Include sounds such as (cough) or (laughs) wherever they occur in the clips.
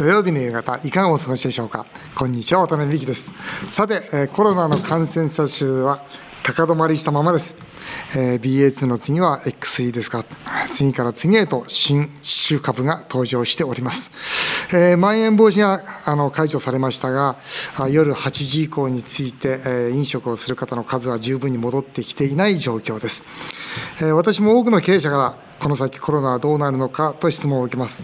土曜日の夕方いかがお過ごしでしょうか？こんにちは渡辺美希です。さて、えコロナの感染者数は高止まりしたままです、えー BA2 の次は XE ですが次から次へと新種株が登場しております、えーまん延防止があの解除されましたがあ夜8時以降について、えー飲食をする方の数は十分に戻ってきていない状況です、えー私も多くの経営者からこの先コロナはどうなるのかと質問を受けます。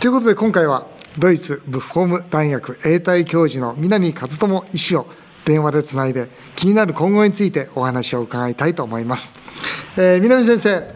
ということで今回はドイツブッフォーム大学永代教授の南和智医師を電話でつないで気になる今後についてお話を伺いたいと思います、えー南先生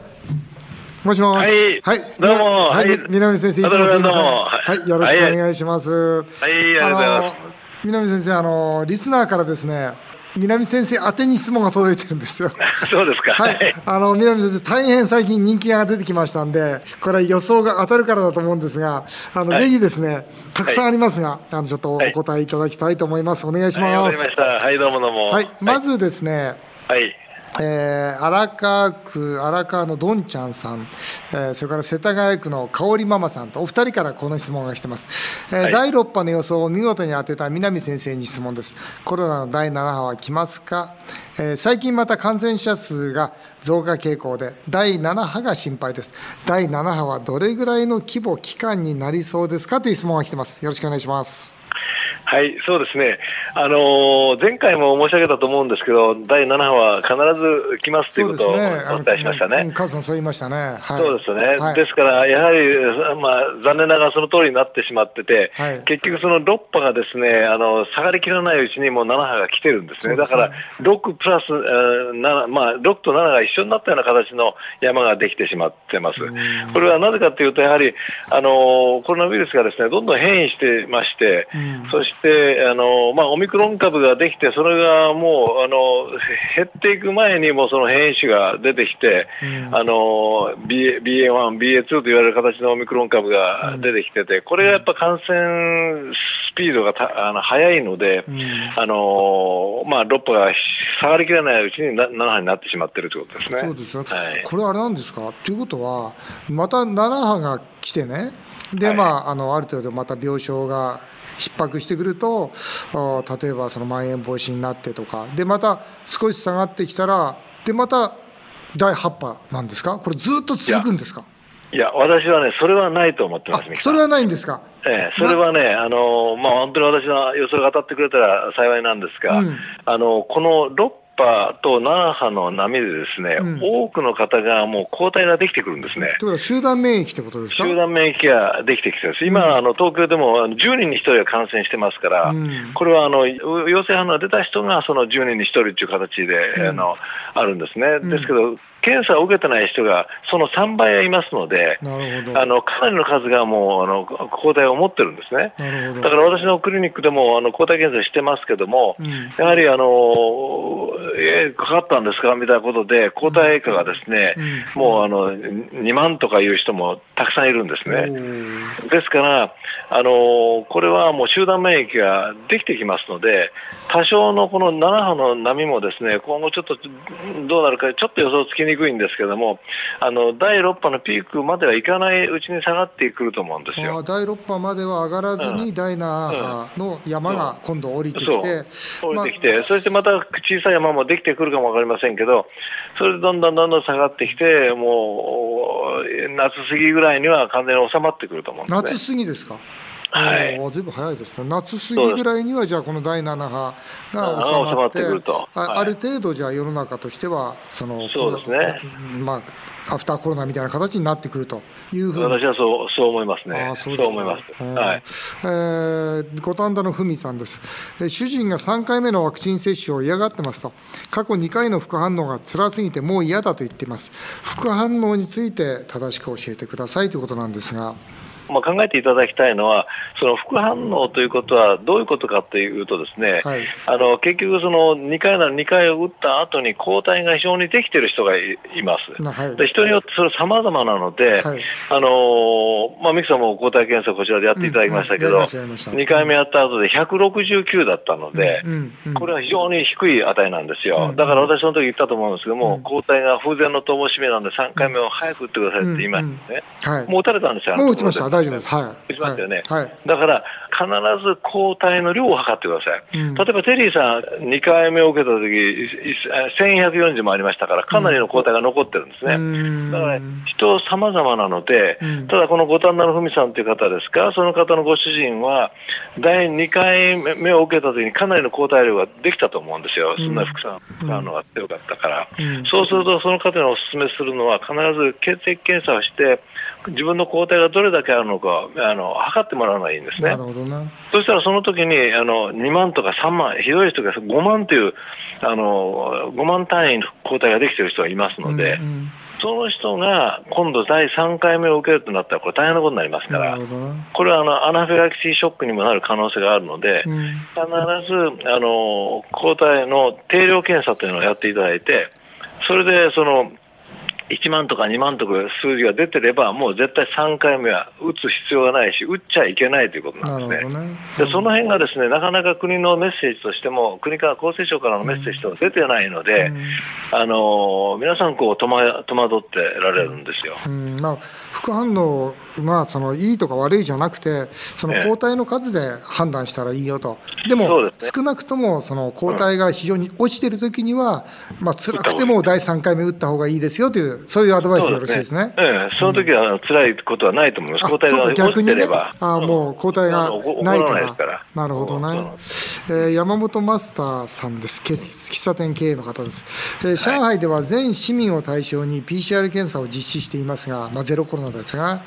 もしもし？はい。どうも。はい、はい南先生いつもすいません。はいよろしくお願いします。はい、ありがとうございます。あの南先生あのリスナーからですね南先生宛てに質問が届いてるんですよ (laughs) そうですか。はい、あの南先生、大変最近人気が出てきましたんで、これは予想が当たるからだと思うんですが、あの、はいぜひですね、たくさんありますが、あのちょっとおはい答えいただきたいと思います。お願いします。かりました。はい、どうもどうも。はい、まずですね、はい。えー荒川区荒川のどんちゃんさん、えーそれから世田谷区の香織ママさんとお二人からこの質問が来てます、えーはい。第6波の予想を見事に当てた南先生に質問です。コロナの第7波は来ますか、えー最近また感染者数が増加傾向で第7波が心配です。第7波はどれぐらいの規模期間になりそうですか？という質問が来てます。よろしくお願いしますはい、そうですね。あのー前回も申し上げたと思うんですけど、第7波は必ず来ますということをお伝えしましたね。うんカズさんそう言いましたね、はい、そうですよね、はい。ですから、やはり、まあ、残念ながらその通りになってしまってて、はい。結局、その6波がですねあの下がりきらないうちにもう7波が来てるんですね、すね。だから6プラス、えー7まあ、6と7が一緒になったような形の山ができてしまってます。これはなぜかというと、やはりあのコロナウイルスがですねどんどん変異してまして、うんそしてあの、まあ、オミクロン株ができて、それがもうあの減っていく前にもうその変異種が出てきて、うん。あの B- BA1、BA2 と言われる形のオミクロン株が出てきてて、これがやっぱ感染スピードがたあの速いので、うん。あのまあ、6波が下がりきらないうちにな7波になってしまっているということですね。そうですよ、はい。これあれなんですか？ということは、また7波が来てね、で、はい。まあ、あのある程度また病床が逼迫してくると、あ例えばそのまん延防止になってとか、で、また少し下がってきたら、で、また第8波なんですか、これ、ずっと続くんですか、いや、私はね、それはないと思ってます、それはないんですか？ええ、それはね、あのまあ、本当に私の予想が当たってくれたら幸いなんですが、うん。あのこの6波と7波の波でですね、うん。多くの方がもう抗体ができてくるんですね。ということは、集団免疫ってことですか？集団免疫ができてきてです、今、あの東京でもあの10人に1人が感染してますから、うん。これはあの陽性反応が出た人がその10人に1人という形で、うん。あのあるんですね、ん。ですけど、検査を受けてない人がその3倍はいますので。あのかなりの数がもうあの抗体を持ってるんですね。だから私のクリニックでもあの抗体検査してますけども、うんやはりあの、えーかかったんですかみたいなことで、抗体価がですね、うんもうあの2万とかいう人もたくさんいるんですおね。ーですから、あのこれはもう集団免疫ができてきますので、多少のこの7波の波もですね今後ちょっとどうなるか、ちょっと予想つきにくいんですけども、あの第6波のピークまではいかないうちに下がってくると思うんですあよ。ー第6波までは上がらずに、第7波の山が今度降りてきて、降りてきて、そしてまた小さい山もできてくるかもわかりませんけど、それでどんどんどんどん下がってきて、もう夏過ぎぐらいには完全に収まってくると思うんですね。夏過ぎですか？はい。ずいぶん早いです。ね。夏過ぎぐらいにはじゃあこの第7波があ収まって、収まってあある程度じゃあ世の中としてはそのそうですね。うんまあアフターコロナみたいな形になってくるというふうに。私はそうそう思いますね。あーそうですか思います。うん。はい。えー五反田のふみさんです、えー主人が3回目のワクチン接種を嫌がってますと、過去2回の副反応が辛すぎてもう嫌だと言っています、副反応について正しく教えてくださいということなんですが、まあ、考えていただきたいのは、その副反応ということはどういうことかというとですね、はい。あの結局、その2回なら2回を打った後に抗体が非常にできている人がいいます。なはい。で人によってそれ様々なので、はい。あのまあ、ミキさんも抗体検査こちらでやっていただきましたけど、うんうん。やりましたやりました。2回目やった後で169だったので、うんうんうん。これは非常に低い値なんですよ。うんだから私その時言ったと思うんですけども、うん抗体が風前の灯火めなんで3回目を早く打ってくださいって言いましたね。はい、もう打たれたんですよ。もう打ちました、大です。はい。しましたよね。はい。だから、必ず抗体の量を測ってください。うん、例えばテリーさん、2回目を受けたとき、1140もありましたから、かなりの抗体が残ってるんですね。うん、だから、人様々なので、うん、ただこの五反田のふみさんという方ですか、その方のご主人は、第2回目を受けたときにかなりの抗体量ができたと思うんですよ。そんな副作用のが強かったから。そうすると、その方にお勧めするのは、必ず血液検査をして、自分の抗体がどれだけあるのかあの測ってもらうのがいいんですね。なるほどねそしたらその時にあの2万とか3万、ひどい人が5万というあの5万単位の抗体ができている人がいますので、うんうん、その人が今度第3回目を受けるとなったら、これ大変なことになりますから、これはあのアナフィラキシーショックにもなる可能性があるので、うん、必ずあの抗体の定量検査というのをやっていただいて、それでその1万とか2万とか数字が出てれば、もう絶対3回目は打つ必要がないし、打っちゃいけないということなんですね。ね。でその辺がですねなかなか国のメッセージとしても、国から厚生省からのメッセージと出てないので、うん、あの皆さんこう戸惑、戸惑ってられるんですよ、うん。まあ、副反応、まあ、そのいいとか悪いじゃなくて、その抗体の数で判断したらいいよと、でも、ね、少なくともその抗体が非常に落ちてるときには、うんまあ辛くても第3回目打った方がいいですよという。そういうアドバイスでよろしいですね。そ、ね、ええ、その時は辛いことはないと思います。抗体が落ちてれば。ね、あもう抗体がないから。からなるほどね。えー、山本マスターさんです。喫茶店経営の方です。えー、上海では全市民を対象に PCR 検査を実施していますが、まあ、ゼロコロナですが、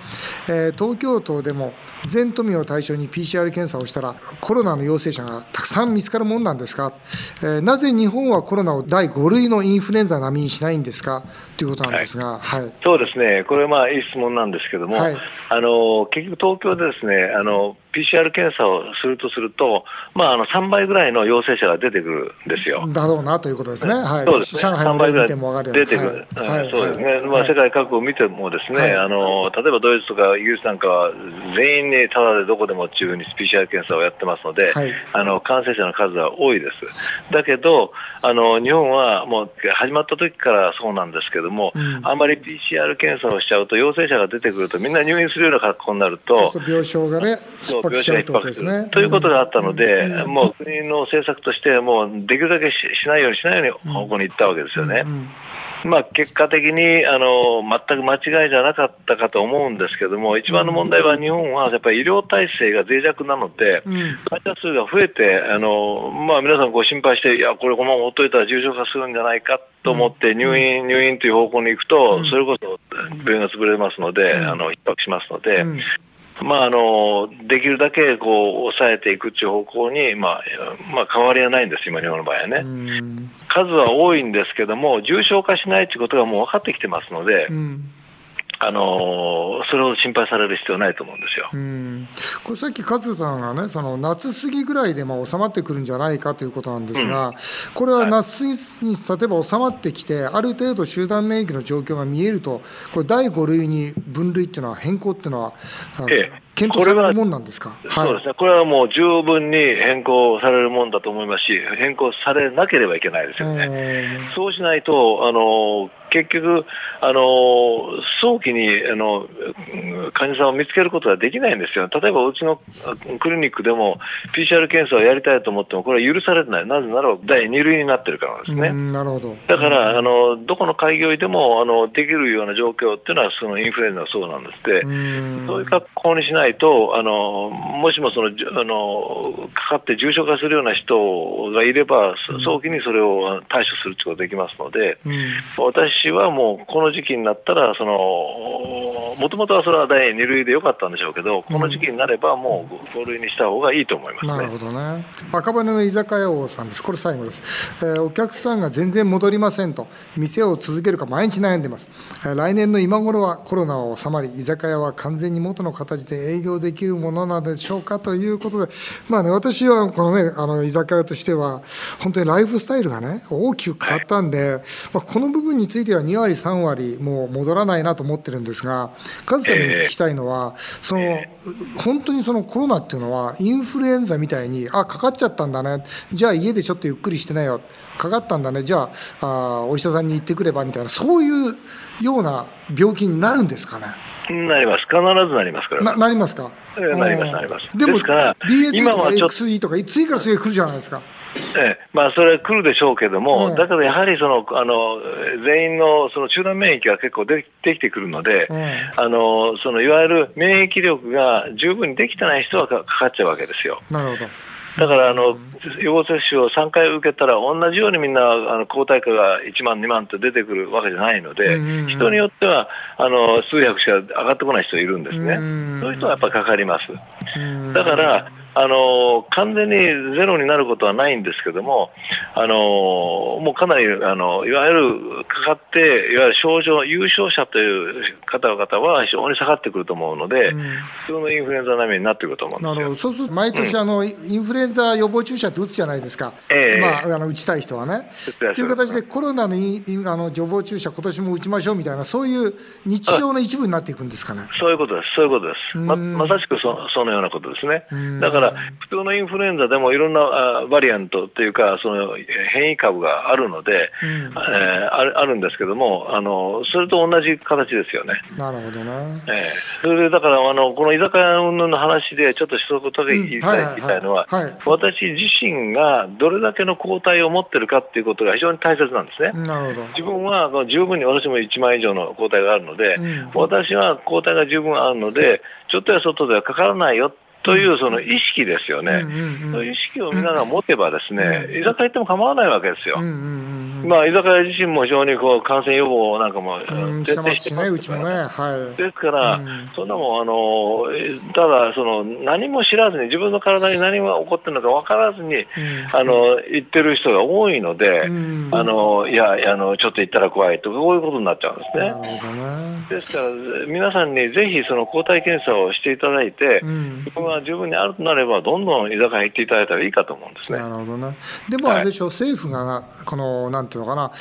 えー、東京都でも全都民を対象に PCR 検査をしたら、コロナの陽性者がたくさん見つかるもんなんですか、えー、なぜ日本はコロナを第5類のインフルエンザ並みにしないんですか？ということなんですが、はい、はい、そうですね、これはまあいい質問なんですけども、はい、あの結局、東京でですねあの PCR 検査をするとすると、まあ、あの3倍ぐらいの陽性者が出てくるんですよ。だろうなということですね、はい、そうですね。上海の例見ても出てくる、はい、そうですね、まあ、世界各国を見ても、ですね、あの例えばドイツとかイギリスなんかは、全員にただでどこでもっていうふうに PCR 検査をやってますので、あの感染者の数は多いです。だけど、あの日本はもう始まった時からそうなんですけども、うん、あんまり PCR 検査をしちゃうと、陽性者が出てくると、みんな入院するような格好になると、病床がね、逼迫しちゃうとですね。ということがあったので、うん、もう国の政策として、もうできるだけしないようにしないように方向に行ったわけですよね。う (laughs) んまあ、結果的にあの全く間違いじゃなかったかと思うんですけども、一番の問題は日本はやっぱり医療体制が脆弱なので、患者数が増えて、あのまあ、皆さんご心配して、いや、これ、このままほっといたら重症化するんじゃないかと思って、入院、入院という方向に行くと、それこそ病院が潰れますので、あの逼迫しますので。まあ、あのできるだけこう抑えていくという方向に、まあまあ、変わりはないんです、今、日本の場合はね。数は多いんですけども、重症化しないということがもう分かってきてますので。あのそれを心配される必要ないと思うんですよ。うん。これさっき勝さんがね、その夏過ぎぐらいでも収まってくるんじゃないかということなんですが、うん、これは夏過ぎに例えば収まってきて、ある程度集団免疫の状況が見えると、これ、第5類に分類っていうのは、変更っていうのは、ええ、検討されるもんなんですか、はい、そうですね、これはもう十分に変更されるもんだと思いますし、変更されなければいけないですよね。そうしないとあの結局、あの早期にあの患者さんを見つけることができないんですよ、例えばうちのクリニックでも PCR 検査をやりたいと思っても、これは許されてない、なぜなら第2類になってるからですね。なるほど。だから、あのどこの開業医でもあのできるような状況っていうのは、そのインフルエンザはそうなんですって、そういう格好にしないと、あのもしもそのあのかかって重症化するような人がいれば、早期にそれを対処することができますので、私私はもうこの時期になったら、もともとはそれは第2類でよかったんでしょうけど、この時期になれば、もう5類にした方がいいと思います、ね、なるほどね、赤羽の居酒屋王さんです、これ最後です、えー、お客さんが全然戻りませんと、店を続けるか毎日悩んでます、えー、来年の今頃はコロナは収まり、居酒屋は完全に元の形で営業できるものなのでしょうかということで、まあね、私はこのね、あの居酒屋としては、本当にライフスタイルがね、大きく変わったんで、はい、まあ、この部分についてては2割、3割、もう戻らないなと思ってるんですが、カズさんに聞きたいのは、その本当にそのコロナっていうのは、インフルエンザみたいに、あかかっちゃったんだね、じゃあ家でちょっとゆっくりしてなよ、かかったんだね、じゃああお医者さんに行ってくればみたいな、そういうような病気になるんですかね？なります。必ずなりますから。ななりますか？なります、なります。でも、BA2 とか XE とか、次から次へ来るじゃないですか。ええ。まあ、それは来るでしょうけども、うん、だけどやはりそのあの全員のその集団免疫が結構でできてくるので、うん、あのそのいわゆる免疫力が十分にできてない人はかかっちゃうわけですよ。なるほど。だからあの、予防接種を3回受けたら、同じようにみんなあの抗体価が1万、2万って出てくるわけじゃないので、人によってはあの数百しか上がってこない人いるんですね、そういう人はやっぱりかかります。だからあの完全にゼロになることはないんですけども、あのもうかなりあのいわゆるかかって、いわゆる症状、優勝者という方々は非常に下がってくると思うので、うん、普通のインフルエンザ並みになってくると思うんですなるほど、そうすると毎年、あの、うん、インフルエンザ予防注射って打つじゃないですか、えー、まあ、あの打ちたい人はね。という形で、コロナのあの予防注射、今年も打ちましょうみたいな、そういう日常の一部になっていくんですかね。そういうことです、そういうことです。ままさしくそそのようなことですね。だから普通のインフルエンザでもいろんなバリアントというか、その変異株があるので、うん、えー、あるあるんですけどもあの、それと同じ形ですよね。なるほどね。えー、それでだからあの、この居酒屋の話で、ちょっと一言だけ言いたい,、言いたいのは、はい、私自身がどれだけの抗体を持ってるかっていうことが非常に大切なんですね。なるほど自分は十分に私も1万以上の抗体があるので、うん、私は抗体が十分あるので、ちょっとや外ではかからないよというその意識ですよね、意識をみんなが持てば、ですね、居酒屋行っても構わないわけですよ。まあ、居酒屋自身も非常にこう感染予防なんかも徹底してます、ね、うちもね、はい、ですから、そんなもんあの、ただその、何も知らずに、自分の体に何が起こってるのか分からずに、あの言ってる人が多いので、あのいやあの、ちょっと行ったら怖いとか、こういうことになっちゃうんですね。ね。ですから、皆さんにぜひその抗体検査をしていただいて、自分が十分にあるとなれば、どんどん居酒屋行っていただいたらいいかと思うんですね。なるほどなでもあれでしょ、はい、政府がこのなんていうのかな、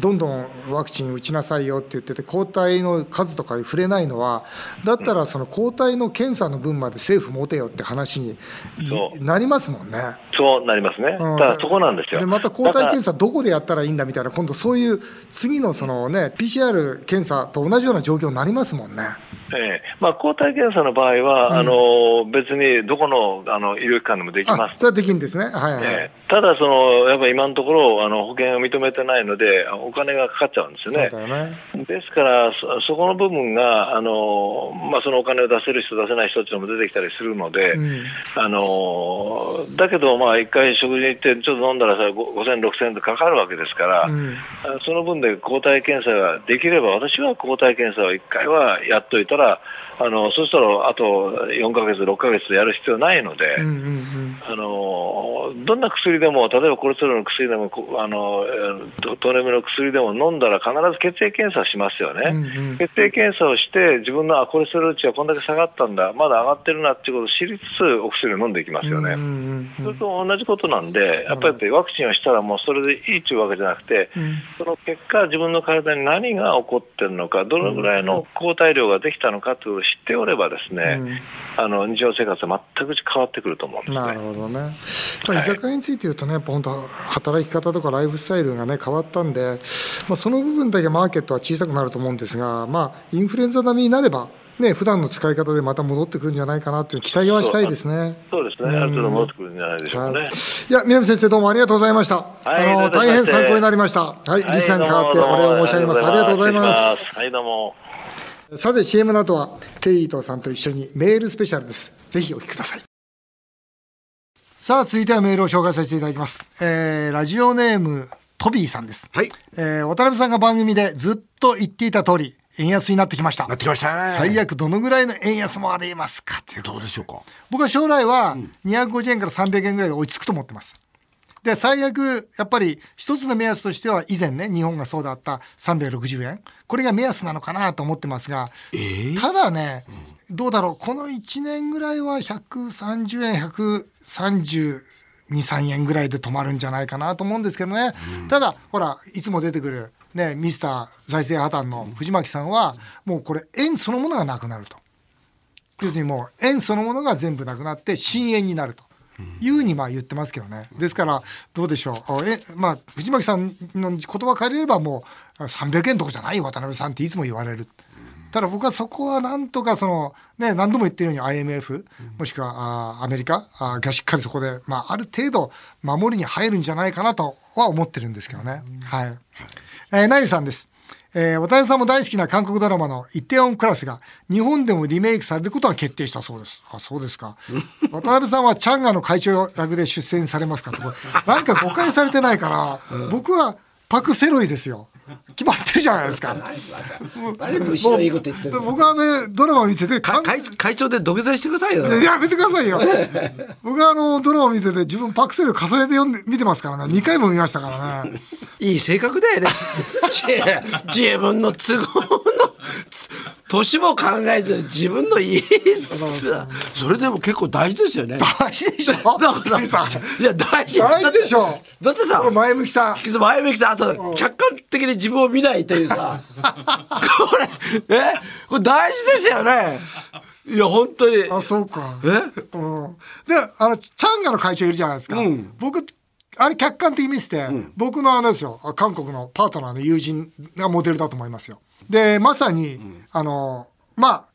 どんどんワクチン打ちなさいよって言ってて、抗体の数とかに触れないのは、だったらその抗体の検査の分まで政府持てよって話になりますもんね。そうなりますね、うん、ただそこなんですよ。でまた抗体検査、どこでやったらいいんだみたいな、今度そういう次のその、ね、PCR 検査と同じような状況になりますもんね。ええ。まあ、抗体検査の場合は、うん、あの別にどこのあの医療機関でもできます。それはできるんですね、はいはい、えただその、やっぱり今のところあの、保険を認めてないので、お金がかかっちゃうんですよね。ね。ですからそ、そこの部分が、あのまあ、そのお金を出せる人、出せない人っていうのも出てきたりするので、うん、あのだけど、一回食事に行って、ちょっと飲んだらさ、5000、6000円とかかるわけですから、うん、その分で抗体検査ができれば、私は抗体検査を1回はやっといたら、あのそしたらあと4か月、6か月やる必要ないので、あのどんな薬でも、例えばコレステロールの薬でも、あのトレメの薬でも飲んだら必ず血液検査しますよね、うんうん、血液検査をして、自分のあコレステロール値はこんだけ下がったんだ、まだ上がってるなっていうことを知りつつ、お薬を飲んでいきますよね。それと同じことなんで、やっぱりワクチンをしたらもうそれでいいっていうわけじゃなくて、うん、その結果、自分の体に何が起こってるのか、どのぐらいの抗体量ができたのかという知っておればですね、うん、あの日常生活は全く変わってくると思うんです、ね、なるほどね。まあ、居酒屋について言うとね、本当働き方とかライフスタイルがね変わったんで、まあ、その部分だけマーケットは小さくなると思うんですが、まあ、インフルエンザ並みになればね普段の使い方でまた戻ってくるんじゃないかなという期待はしたいですね。そうですね、ある程度戻ってくるんじゃないでしょうかね。はい、いや、南先生、どうもありがとうございました。はい、あの大変参考になりました。はい、リスさんに代わってお礼を申し上げます。ありがとうございます。はい、どうも。さて CM の後はテリーとさんと一緒にメールスペシャルです。ぜひお聞きください。さあ続いてはメールを紹介させていただきます。えー、ラジオネームトビーさんです。はい。えー、渡辺さんが番組でずっと言っていた通り、円安になってきました。なってきましたね。最悪どのぐらいの円安もありますかっていう。どうでしょうか？僕は将来は250円から300円ぐらいで追いつくと思ってます。で、最悪、やっぱり一つの目安としては以前ね、日本がそうだった360円。これが目安なのかなと思ってますが、えー、ただね、どうだろう、この1年ぐらいは130円、132、3円ぐらいで止まるんじゃないかなと思うんですけどね。うん、ただ、ほら、いつも出てくる、ね、ミスター財政破綻の藤巻さんは、もうこれ、円そのものがなくなると。要するにもう、円そのものが全部なくなって、新円になると。いうにまあ言ってますけどね。ですから、どうでしょう。え、まあ、藤巻さんの言葉借りればもう、300円とかじゃない、渡辺さんっていつも言われる。ただ僕はそこはなんとかその、ね、何度も言ってるように IMF、もしくはあアメリカあがしっかりそこで、まあ、ある程度守りに入るんじゃないかなとは思ってるんですけどね。はい。えー、なゆさんです。えー、渡辺さんも大好きな韓国ドラマのイテオンクラスが日本でもリメイクされることが決定したそうです。あ、そうですか。渡辺さんはチャンガの会長役で出演されますかって、これ何か誤解されてないから、僕はパク・セロイですよ。決まってるじゃないですか。僕はね、ドラマ見てて、か会会長で土下座してくださいよ。やめてくださいよ。(laughs) 僕はあの、ドラマ見てて自分パク・セロイ重ねて読んで、見てますからね。2回も見ましたからね。(laughs) いい性格だよね。自 (laughs) 自分の都合のつ (laughs) 年も考えず自分のいいそれでも結構大事ですよね。大事でしょ？だからさいや大事。大事でしょ？だってさ前向きさ。前向きさあと客観的に自分を見ないというさ。(laughs) これえ？これ大事ですよね。いや本当に。あ、そうか。え？うん。で、あの、チャンガの会長いるじゃないですか。僕、あれ客観的に見せて、僕のあのですよ、韓国のパートナーの友人がモデルだと思いますよ。で、まさに、あの、まあ、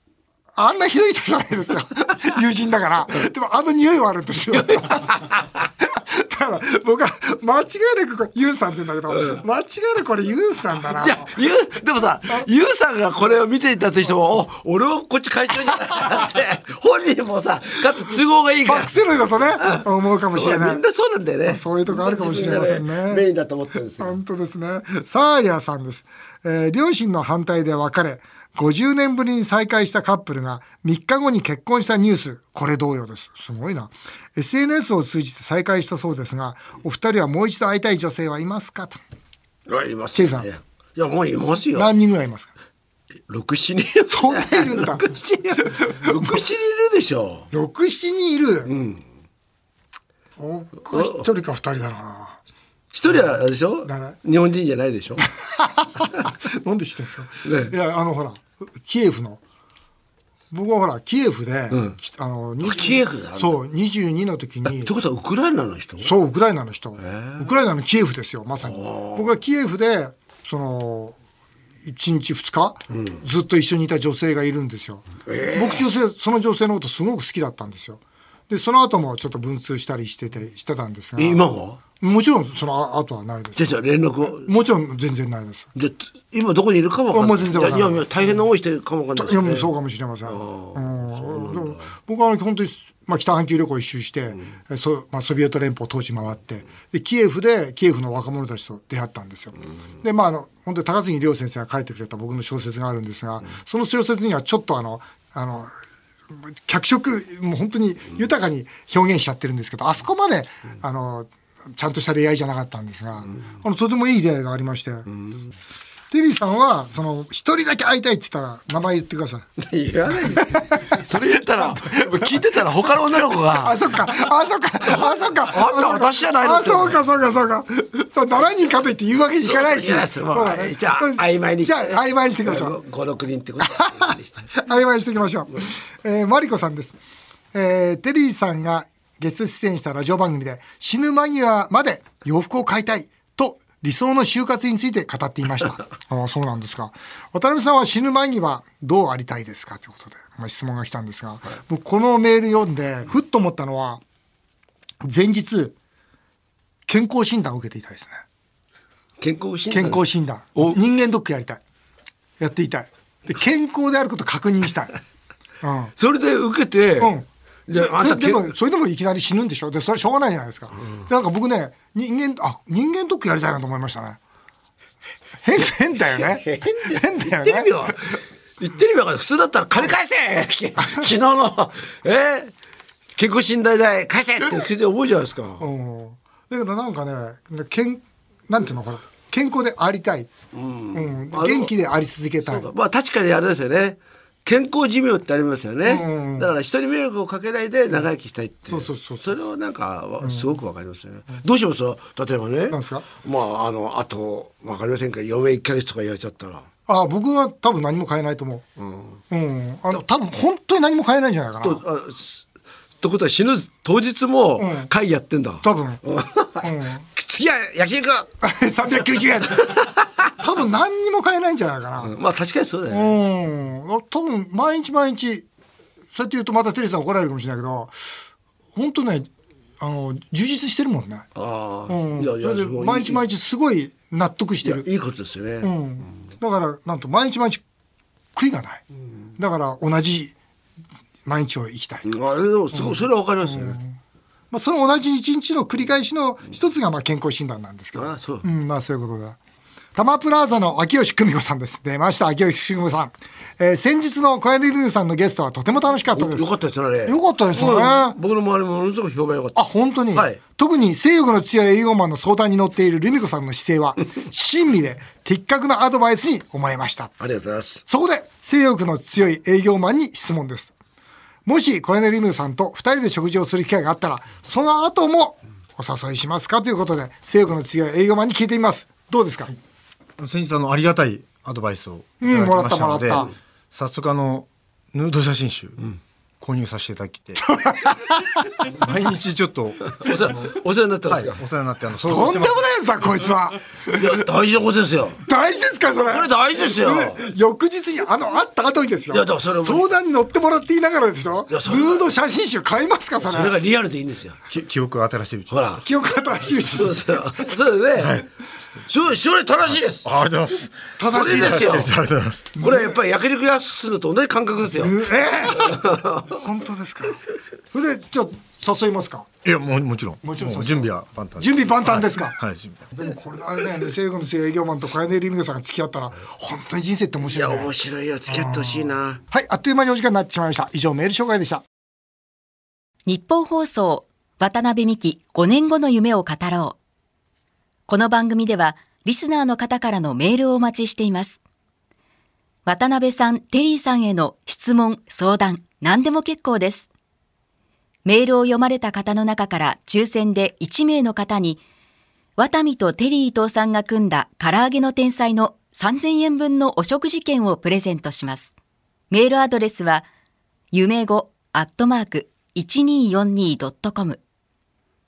あんなひどい人じゃないですよ。(laughs) 友人だから。でも、あの匂いはあるんですよ。(laughs) だから、僕は、間違いなくこれ、ユンさんって言うんだけど、間違いなくこれユンさんだな。いや、ゆう、でもさ、ゆうさんがこれを見ていたとしても、お、俺もこっち会長じゃないかって、(laughs) 本人もさ、かつ都合がいいからバック。セロイだとね、思うかもしれない。みんなそうなんだよね。そういうとこあるかもしれませんねメインだと思ってるんですよ。本当ですね。サーヤさんです。えー両親の反対で別れ、50年ぶりに再会したカップルが3日後に結婚したニュース、これ同様です。すごいな。SNS を通じて再会したそうですが、お二人はもう一度会いたい女性はいますか？と。あいますケイさんいや、もういますよ。何人ぐらいいますか？六七人。そんないるんだ。六七人。六七人いるでしょ。6、7人いる？僕一人か二人だな。一人はでしょ？だね日本人じゃないでしょ？(laughs) なんで知ってんですか、ねいや、あの、ほら、キエフの。僕はほら、キエフで、きあの、20キエフそう、22の時にって、ことはウクライナの人？そう、ウクライナの人。ウクライナのキエフですよ、まさに。僕はキエフで、その、1日2日、ずっと一緒にいた女性がいるんですよ。僕女性、その女性のことすごく好きだったんですよ。で、その後もちょっと文通したりしてて、してたんですが。え今はもちろんその後はないですじゃ。連絡を？もちろん全然ないです。じゃあ今どこにいるかもわかんあもう全然わかんないいやいや大変な思いしてるかもわかんないねもうそうかもしれません。うん、僕は本当に、まあ、北半球旅行一周して、えそまあ、ソビエト連邦当時回ってでキエフでキエフの若者たちと出会ったんですよ。でまああの本当に高杉亮先生が書いてくれた僕の小説があるんですが、その小説にはちょっとあのあの脚色もう本当に豊かに表現しちゃってるんですけどあそこまで、あのちゃんとした恋愛じゃなかったんですが、あのとてもいい出会いがありまして。テリーさんはその一人だけ会いたいって言ったら名前言ってください。言わないでそれ言ったら聞いてたら他の女の子が (laughs) あ、そっか、あ、そっか、あ、そっか。あんた私じゃないのあ、そうか、そうか、そうか。そう、7人かと言って言うわけにいかないし。そうだねじゃあ曖昧にじゃあ、曖昧にしていきましょう。(laughs) 56人ってこと (laughs) 曖昧にしていきましょう。えー、マリコさんです。えー、テリーさんがゲスト出演したラジオ番組で死ぬ間際まで洋服を買いたいと理想の就活について語っていました。(laughs) ああ、そうなんですか。渡辺さんは死ぬ間際どうありたいですか？ということで、まあ、質問が来たんですが、僕このメール読んで、ふっと思ったのは、前日、健康診断を受けていたいですね。健康診断？健康診断。お。人間ドックやりたい。やっていたい。で健康であることを確認したい、(laughs) うん。それで受けて、うんじゃあででもそれでもいきなり死ぬんでしょ？でそれしょうがないじゃないですか、でなんか僕ね人間あ人間ドックやりたいなと思いましたね。変変だよね。変変だよね。言ってみよう言ってみよう普通だったら金返せ！(laughs) 昨日のえ？健康診断代返せって思うじゃないですか。うん。だけどなんかね健なんていうのかな。健康でありたい、うん。あの元気であり続けたい。まあ確かにあれですよね健康寿命ってありますよね、うんうん。だから人に迷惑をかけないで長生きしたいってそうそうそうそれをなんかわすごくわかりますよね、どうします？例えばね。なんですか？まああのあとわかりませんけど余命1か月とか言われちゃったら。あ僕は多分何も変えないと思う。うん。あの、多分本当に何も変えないんじゃないかとな。あすってことは死ぬ当日もん。会議やってんだ、多分。(laughs) 次は焼肉。(laughs) 390円。多分何にも買えないんじゃないかな。まあ確かにそうだよね。うん。多分毎日毎日、そうやって言うとまたテレビさん怒られるかもしれないけど、本当ね、あの、充実してるもんね。ああ。うん。いやいや毎日毎日すごい納得してる。いいことですよね。うん。だから、なんと毎日毎日悔いがない。だから同じ毎日を生きたい。あれでもすごいそれはわかりますよね。まあ、その同じ一日の繰り返しの一つがまあ健康診断なんですけど。あそううん、まあそういうことだ。タマプラーザの秋吉久美子さんです。出ました、秋吉久美子さん。えー先日の小柳ルーさんのゲストはとても楽しかったです。よかったですね。よかったですよねうん僕の周りもものすごく評判良かった。あ、本当に、はい特に性欲の強い営業マンの相談に乗っているルミ子さんの姿勢は、(laughs) 親身で的確なアドバイスに思えました。ありがとうございます。そこで、性欲の強い営業マンに質問です。もし、小柳ルミ子さんと二人で食事をする機会があったら、その後もお誘いしますか？ということで、性欲の強い営業マンに聞いてみます。どうですか、先日あのありがたいアドバイスをいただきましたので、うん早速あのヌード写真集、購入させていただきて毎日ちょっとお世話になってまはい。お世話になってあの想とんでもないやつだ、こいつは。いや大事なことですよ。大事ですか、それ？これ大事ですよ。ね翌日に、あの、会った後にですよ。いやそれも相談に乗ってもらって言いながらですよ。ヌード写真集買いますか、それ？それがリアルでいいんですよ。き記憶が新しいうちにほら。記憶新しいうちそうですよ。そうですね。それそれ正しいです。あありがとうございます正しいですよありがとうございますこれはやっぱり焼肉屋するのと同じ感覚ですよ。ええ (laughs) 本当ですか？それで、じゃあ、誘いますか？いやもうもちろんもちろんう準備は万端準備万端ですか？はい、はい準備でもこれあれだよね、西軍の強い営業マンと小柳ルミ子さんが付き合ったら、本当に人生って面いや白いね。面白いよ付き合ってほしいな。はい、あっという間にお時間になってしまいました。以上、メール紹介でした。日本放送渡辺美希5年後の夢を語ろう。この番組ではリスナーの方からのメールをお待ちしています。渡辺さん、テリーさんへの質問、相談、何でも結構です。メールを読まれた方の中から抽選で1名の方に、ワタミとテリー伊藤さんが組んだ唐揚げの天才の3000円分のお食事券をプレゼントします。メールアドレスは、夢語アットマーク 1242.com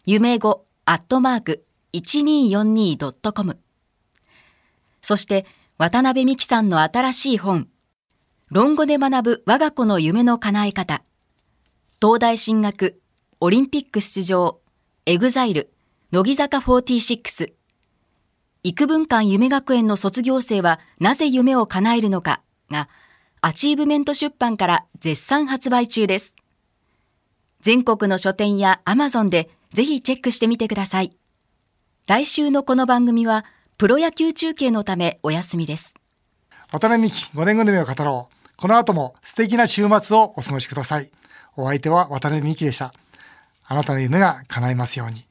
夢語アットマーク 1242.com そして、渡邉美樹さんの新しい本、論語で学ぶ我が子の夢の叶え方、東大進学、オリンピック出場、 EXILE、乃木坂46、郁文館夢学園の卒業生はなぜ夢を叶えるのかが、アチーブメント出版から絶賛発売中です。全国の書店やアマゾンでぜひチェックしてみてください。来週のこの番組は、プロ野球中継のためお休みです。渡邉美樹5年後の夢を語ろう。この後も素敵な週末をお過ごしください。お相手は渡邉美樹でした。あなたの夢が叶いますように。